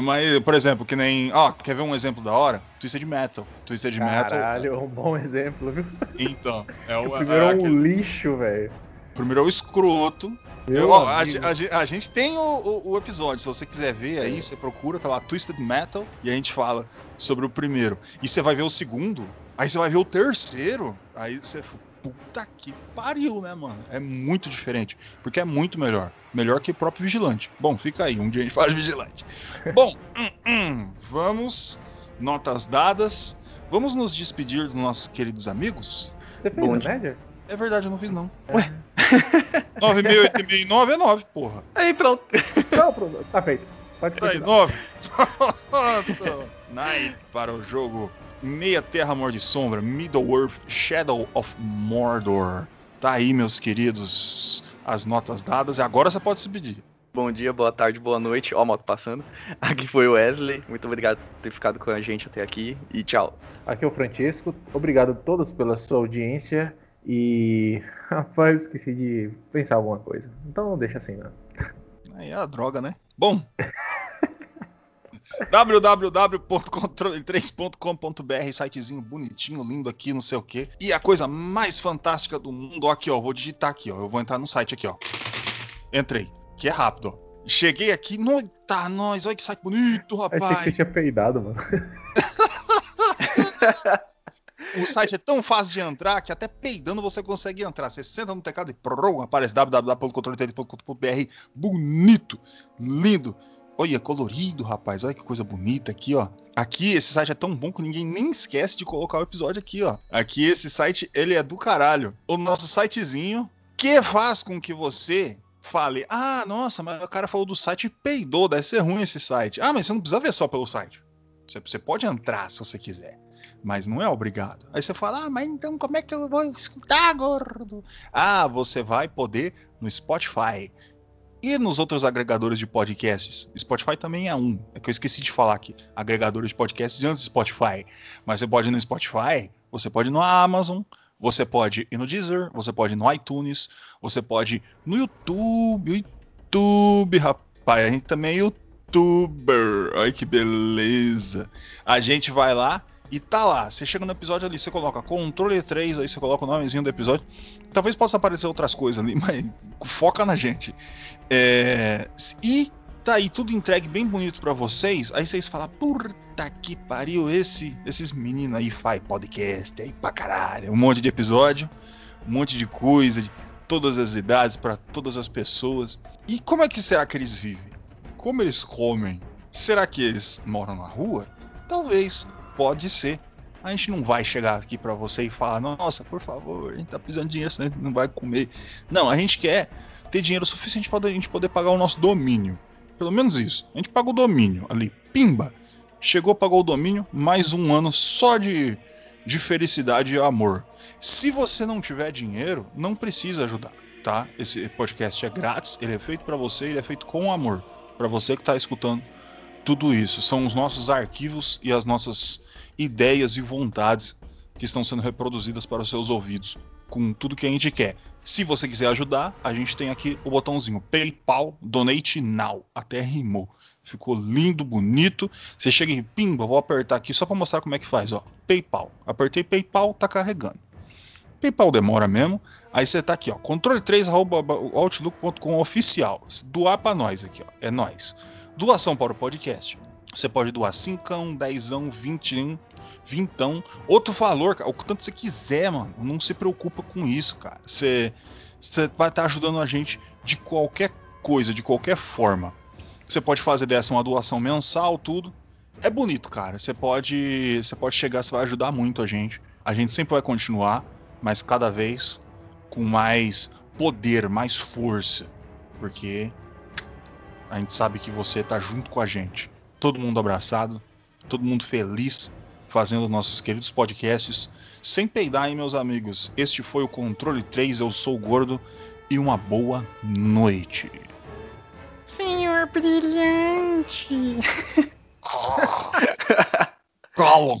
Mas, por exemplo, que nem. Ó, quer ver um exemplo da hora? Twisted Metal. Twisted Caralho, Metal. Caralho, um bom exemplo, viu? Então, é o. o primeiro é, é um lixo, velho. Primeiro é o escroto. Eu, ó, a, a, a, gente tem o, o, o, episódio, se você quiser ver aí, é. você procura, tá lá, Twisted Metal, e a gente fala sobre o primeiro. E você vai ver o segundo, aí você vai ver o terceiro, aí você puta que pariu, né, mano? É muito diferente. Porque é muito melhor. Melhor que o próprio Vigilante. Bom, fica aí, um dia a gente fala de Vigilante. Bom, hum, hum, vamos. Notas dadas. Vamos nos despedir dos nossos queridos amigos? Você fez Bom, a média? É verdade, eu não fiz não. É. Ué? 9,5, 8,5, 9 é 9, porra. Aí pronto. Não, pronto. Tá feito. Pode Aí, 9. Nine para o jogo Meia Terra Mor de Sombra, Middle-earth Shadow of Mordor. Tá aí, meus queridos, as notas dadas. E agora você pode se pedir. Bom dia, boa tarde, boa noite. Ó, a moto passando. Aqui foi o Wesley. Muito obrigado por ter ficado com a gente até aqui. E tchau. Aqui é o Francisco. Obrigado a todos pela sua audiência. E. Rapaz, esqueci de pensar alguma coisa. Então não deixa assim, não. Aí é a droga, né? Bom. www.controle3.com.br, sitezinho bonitinho, lindo aqui, não sei o que. E a coisa mais fantástica do mundo, ó, aqui, ó, vou digitar aqui, ó, eu vou entrar no site aqui, ó. Entrei, que é rápido, ó. Cheguei aqui, no, tá, nós, olha que site bonito, rapaz. Achei que você tinha peidado, mano. o site é tão fácil de entrar que até peidando você consegue entrar. Você senta no teclado e prum, aparece www.controle3.com.br. Bonito, lindo. Olha, colorido, rapaz. Olha que coisa bonita aqui, ó. Aqui, esse site é tão bom que ninguém nem esquece de colocar o episódio aqui, ó. Aqui, esse site, ele é do caralho. O nosso sitezinho, que faz com que você fale: Ah, nossa, mas o cara falou do site e peidou, deve ser ruim esse site. Ah, mas você não precisa ver só pelo site. Você, pode entrar se você quiser, mas não é obrigado. Aí você fala: Ah, mas então como é que eu vou escutar, gordo? Ah, você vai poder no Spotify. E nos outros agregadores de podcasts? Spotify também é um. É que eu esqueci de falar aqui. Agregadores de podcasts antes do Spotify. Mas você pode ir no Spotify, você pode ir no Amazon, você pode ir no Deezer, você pode ir no iTunes, você pode ir no YouTube. YouTube, rapaz. A gente também é youtuber. Ai que beleza. A gente vai lá e tá lá. Você chega no episódio ali, você coloca controle 3, aí você coloca o nomezinho do episódio. Talvez possa aparecer outras coisas ali, mas foca na gente. É, e tá aí tudo entregue bem bonito para vocês. Aí vocês falam, puta que pariu, esse, esses meninos aí faz podcast aí pra caralho. Um monte de episódio, um monte de coisa, de todas as idades, para todas as pessoas. E como é que será que eles vivem? Como eles comem? Será que eles moram na rua? Talvez, pode ser. A gente não vai chegar aqui para você e falar: nossa, por favor, a gente tá precisando de dinheiro, senão a gente não vai comer. Não, a gente quer ter dinheiro suficiente para a gente poder pagar o nosso domínio. Pelo menos isso. A gente paga o domínio ali, pimba. Chegou, pagou o domínio, mais um ano só de, de felicidade e amor. Se você não tiver dinheiro, não precisa ajudar, tá? Esse podcast é grátis, ele é feito para você, ele é feito com amor, para você que está escutando tudo isso. São os nossos arquivos e as nossas ideias e vontades que estão sendo reproduzidas para os seus ouvidos, com tudo que a gente quer. Se você quiser ajudar, a gente tem aqui o botãozinho PayPal Donate Now. Até rimou. Ficou lindo, bonito. Você chega em pimba, vou apertar aqui só para mostrar como é que faz, ó. PayPal. Apertei PayPal, tá carregando. PayPal demora mesmo. Aí você tá aqui, ó, controle3outlook.com oficial. Doar para nós aqui, ó. É nós. Doação para o podcast. Você pode doar 5, 10, 20, vintão, outro valor, o tanto você quiser, mano. Não se preocupa com isso, cara. Você, você vai estar tá ajudando a gente de qualquer coisa, de qualquer forma. Você pode fazer dessa uma doação mensal, tudo. É bonito, cara. Você pode, você pode chegar, você vai ajudar muito a gente. A gente sempre vai continuar, mas cada vez com mais poder, mais força, porque a gente sabe que você está junto com a gente. Todo mundo abraçado, todo mundo feliz, fazendo nossos queridos podcasts. Sem peidar, hein, meus amigos? Este foi o Controle 3. Eu sou o Gordo e uma boa noite. Senhor Brilhante. Cala!